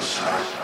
sunshine.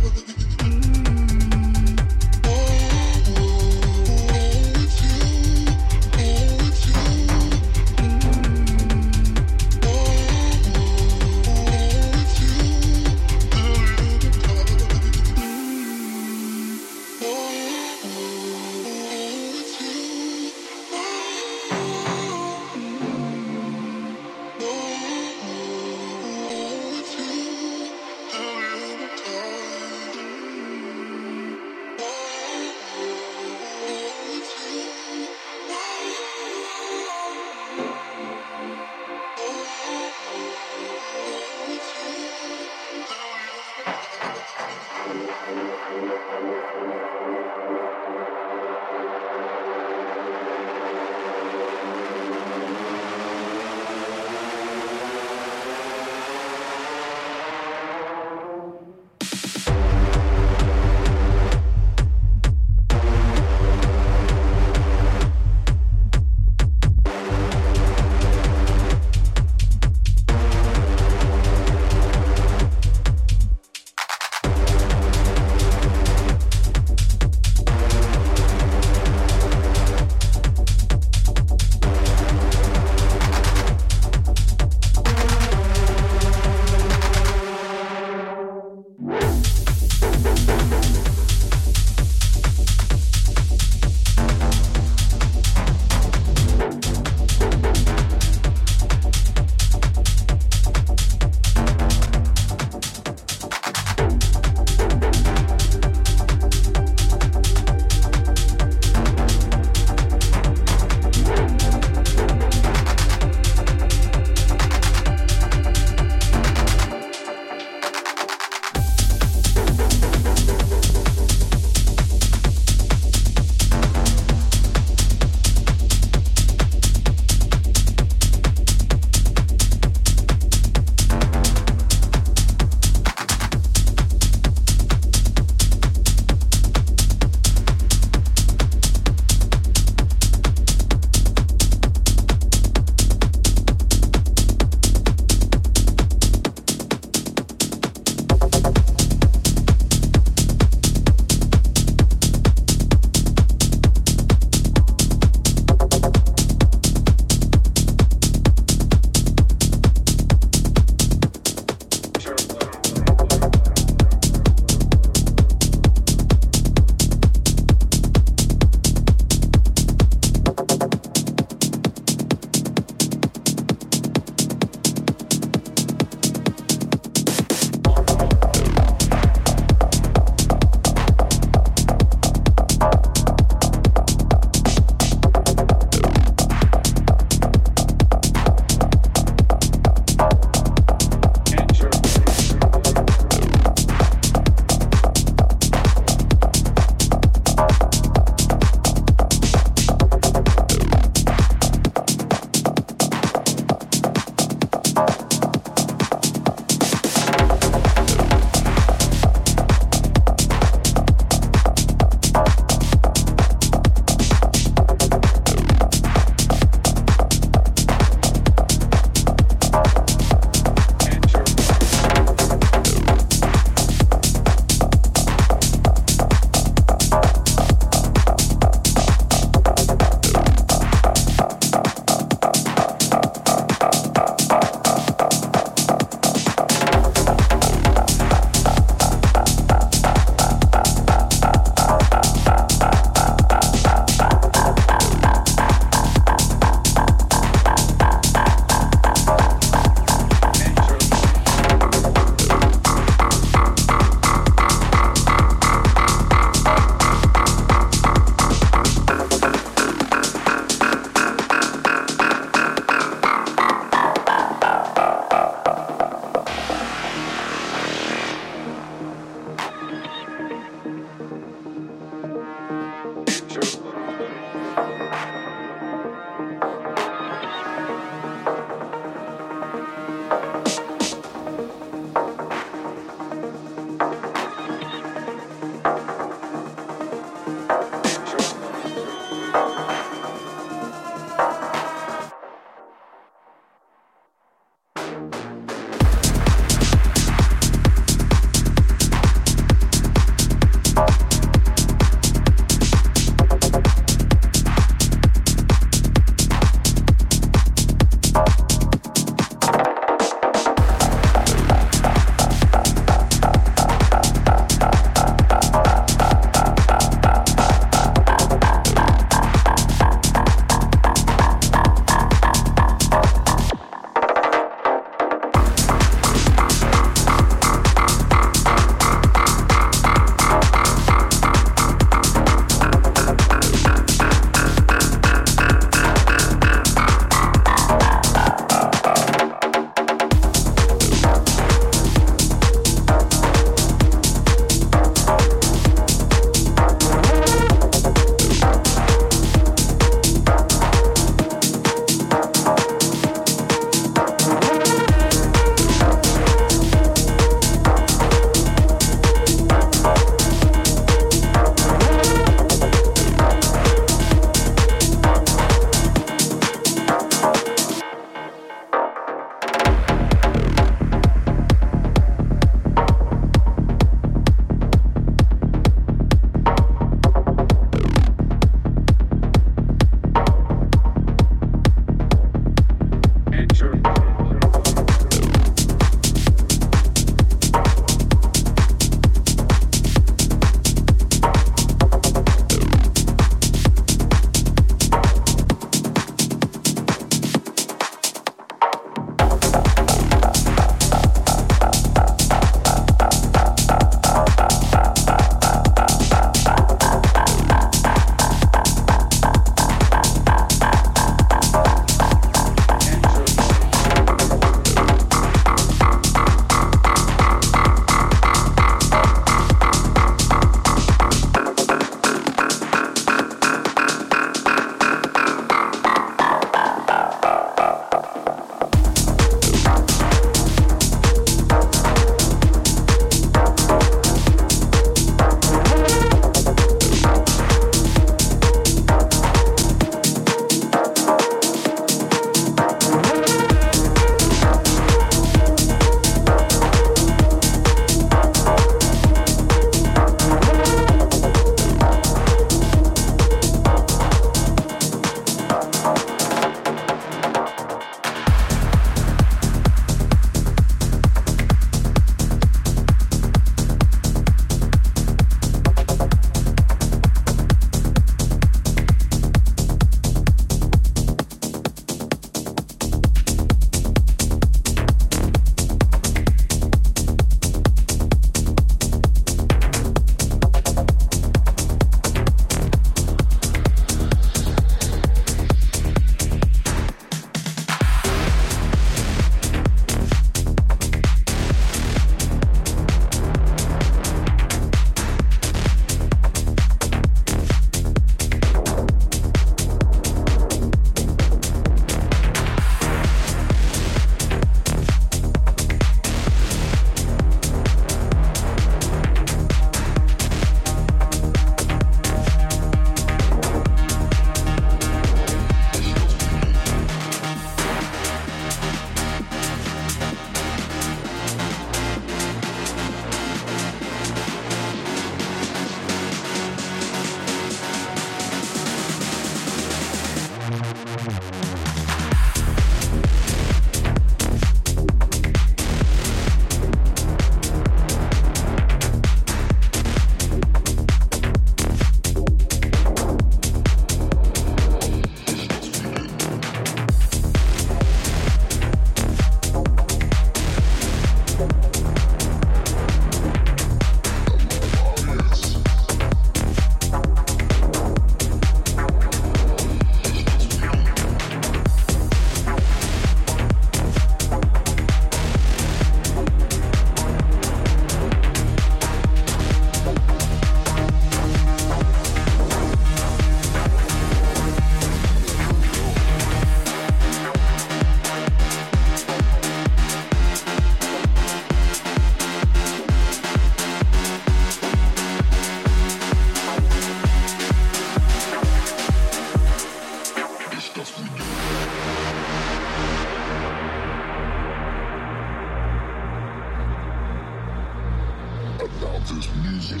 this music.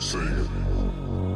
Sing it.